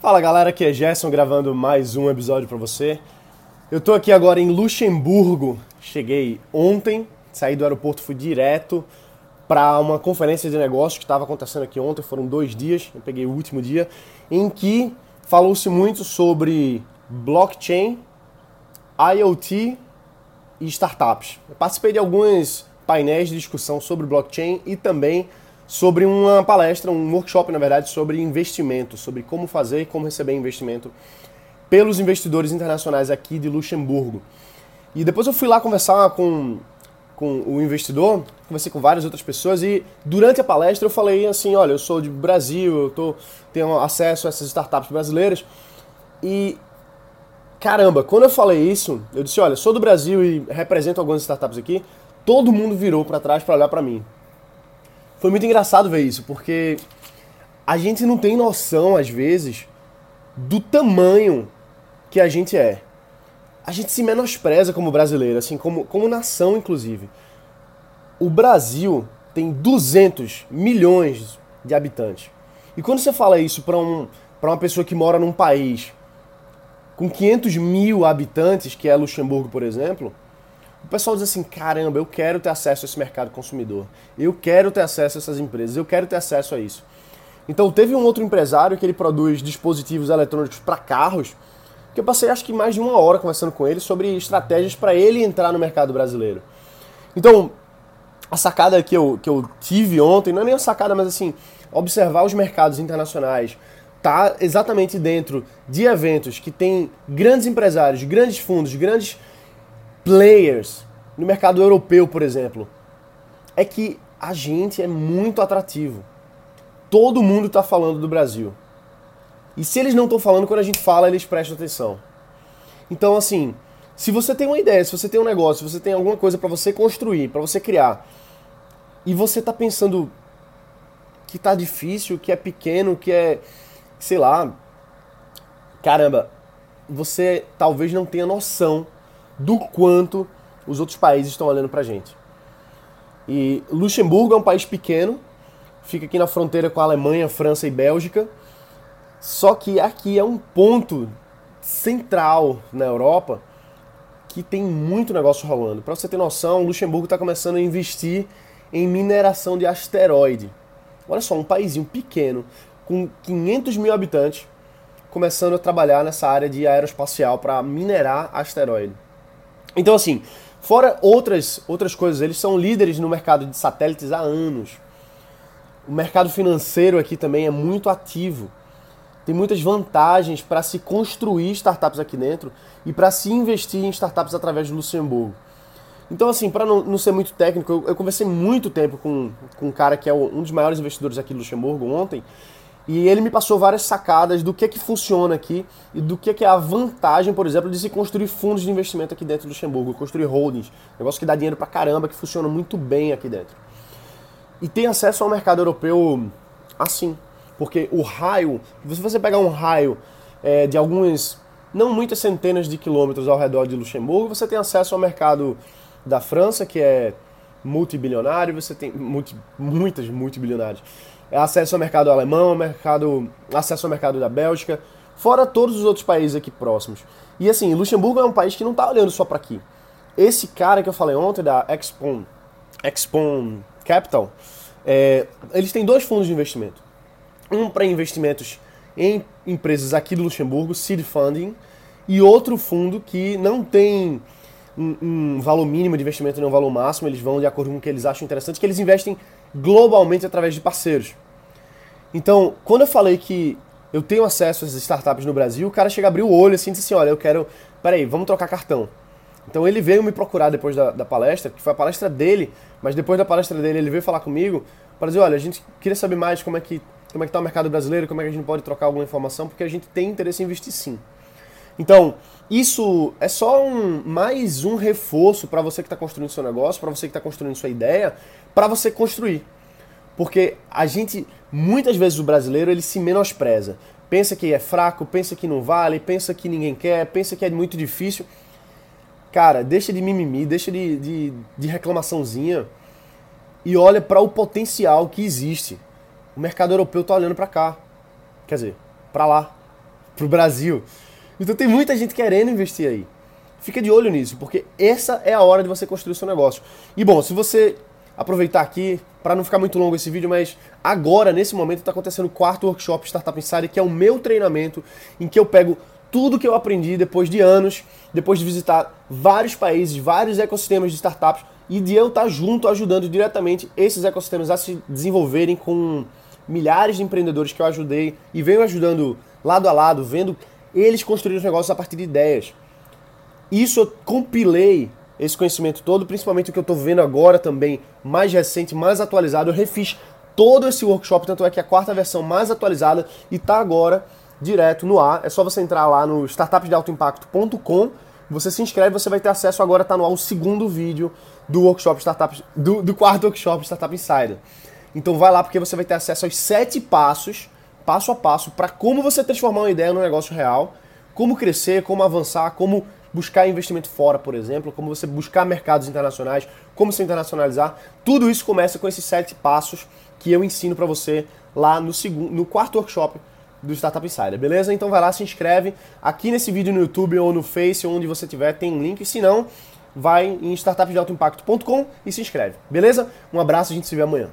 Fala galera, aqui é Gerson gravando mais um episódio para você. Eu tô aqui agora em Luxemburgo. Cheguei ontem, saí do aeroporto, fui direto para uma conferência de negócios que estava acontecendo aqui ontem. Foram dois dias, eu peguei o último dia, em que falou-se muito sobre blockchain, IoT e startups. Eu participei de alguns painéis de discussão sobre blockchain e também sobre uma palestra, um workshop, na verdade, sobre investimento, sobre como fazer e como receber investimento pelos investidores internacionais aqui de Luxemburgo. E depois eu fui lá conversar com, com o investidor, conversei com várias outras pessoas e durante a palestra eu falei assim, olha, eu sou de Brasil, eu tô, tenho acesso a essas startups brasileiras e caramba, quando eu falei isso, eu disse, olha, sou do Brasil e represento algumas startups aqui, todo mundo virou para trás para olhar para mim. Foi muito engraçado ver isso, porque a gente não tem noção, às vezes, do tamanho que a gente é. A gente se menospreza como brasileiro, assim, como, como nação, inclusive. O Brasil tem 200 milhões de habitantes. E quando você fala isso para um, uma pessoa que mora num país com 500 mil habitantes, que é Luxemburgo, por exemplo, o pessoal diz assim: caramba, eu quero ter acesso a esse mercado consumidor, eu quero ter acesso a essas empresas, eu quero ter acesso a isso. Então, teve um outro empresário que ele produz dispositivos eletrônicos para carros, que eu passei acho que mais de uma hora conversando com ele sobre estratégias para ele entrar no mercado brasileiro. Então, a sacada que eu, que eu tive ontem, não é nem a sacada, mas assim, observar os mercados internacionais, tá exatamente dentro de eventos que tem grandes empresários, grandes fundos, grandes players no mercado europeu, por exemplo, é que a gente é muito atrativo. Todo mundo está falando do Brasil. E se eles não estão falando, quando a gente fala, eles prestam atenção. Então, assim, se você tem uma ideia, se você tem um negócio, se você tem alguma coisa para você construir, para você criar, e você está pensando que tá difícil, que é pequeno, que é, sei lá, caramba, você talvez não tenha noção do quanto os outros países estão olhando pra gente. E Luxemburgo é um país pequeno, fica aqui na fronteira com a Alemanha, França e Bélgica. Só que aqui é um ponto central na Europa que tem muito negócio rolando. Para você ter noção, Luxemburgo está começando a investir em mineração de asteroide. Olha só, um paísinho pequeno, com 500 mil habitantes, começando a trabalhar nessa área de aeroespacial para minerar asteroide. Então, assim, fora outras, outras coisas, eles são líderes no mercado de satélites há anos. O mercado financeiro aqui também é muito ativo. Tem muitas vantagens para se construir startups aqui dentro e para se investir em startups através do Luxemburgo. Então, assim, para não, não, ser muito técnico, eu, eu, conversei muito tempo com, com um cara que é um dos maiores investidores aqui do Luxemburgo ontem, e ele me passou várias sacadas do que é que funciona aqui e do que é que é a vantagem, por exemplo, de se construir fundos de investimento aqui dentro do Luxemburgo, construir holdings, negócio que dá dinheiro pra caramba, que funciona muito bem aqui dentro. E tem acesso ao mercado europeu assim, porque o raio, se você pegar um raio é, de algumas, não muitas centenas de quilômetros ao redor de Luxemburgo, você tem acesso ao mercado da França, que é multibilionário, você tem multi, muitas multibilionárias acesso ao mercado alemão, mercado, acesso ao mercado da Bélgica, fora todos os outros países aqui próximos. E assim, Luxemburgo é um país que não está olhando só para aqui. Esse cara que eu falei ontem, da Expon, Expon Capital, é, eles têm dois fundos de investimento. Um para investimentos em empresas aqui do Luxemburgo, Seed Funding, e outro fundo que não tem um, um, valor mínimo de investimento nem um valor máximo, eles vão de acordo com o que eles acham interessante, que eles investem globalmente através de parceiros. Então, quando eu falei que eu tenho acesso às startups no Brasil, o cara chega a abrir o olho assim e disse assim, olha, eu quero... Peraí, vamos trocar cartão. Então ele veio me procurar depois da, da, palestra, que foi a palestra dele, mas depois da palestra dele ele veio falar comigo para dizer, olha, a gente queria saber mais como é que como é que está o mercado brasileiro, como é que a gente pode trocar alguma informação, porque a gente tem interesse em investir sim. Então, isso é só um, mais um reforço para você que está construindo seu negócio, para você que está construindo sua ideia, para você construir. Porque a gente, muitas vezes o brasileiro, ele se menospreza. Pensa que é fraco, pensa que não vale, pensa que ninguém quer, pensa que é muito difícil. Cara, deixa de mimimi, deixa de, de, de reclamaçãozinha e olha para o potencial que existe. O mercado europeu está olhando para cá. Quer dizer, para lá. pro Brasil. Então tem muita gente querendo investir aí. Fica de olho nisso, porque essa é a hora de você construir o seu negócio. E bom, se você aproveitar aqui, para não ficar muito longo esse vídeo, mas agora, nesse momento, está acontecendo o quarto workshop Startup Insider, que é o meu treinamento, em que eu pego tudo que eu aprendi depois de anos, depois de visitar vários países, vários ecossistemas de startups, e de eu estar tá junto ajudando diretamente esses ecossistemas a se desenvolverem com milhares de empreendedores que eu ajudei e venho ajudando lado a lado, vendo eles construir os negócios a partir de ideias. Isso eu compilei esse conhecimento todo, principalmente o que eu estou vendo agora também, mais recente, mais atualizado. Eu refiz todo esse workshop, tanto é que a quarta versão mais atualizada e está agora direto no ar. É só você entrar lá no startupsdealtoimpacto.com, você se inscreve, você vai ter acesso agora, está no ar o segundo vídeo do workshop Startup, do, do quarto workshop Startup Insider. Então vai lá porque você vai ter acesso aos sete passos, passo a passo, para como você transformar uma ideia num negócio real, como crescer, como avançar, como buscar investimento fora, por exemplo, como você buscar mercados internacionais, como se internacionalizar. Tudo isso começa com esses sete passos que eu ensino para você lá no, segundo, no quarto workshop do Startup Insider, beleza? Então vai lá, se inscreve aqui nesse vídeo no YouTube ou no Face, onde você tiver, tem um link. Se não, vai em startupdealtoimpacto.com e se inscreve, beleza? Um abraço, a gente se vê amanhã.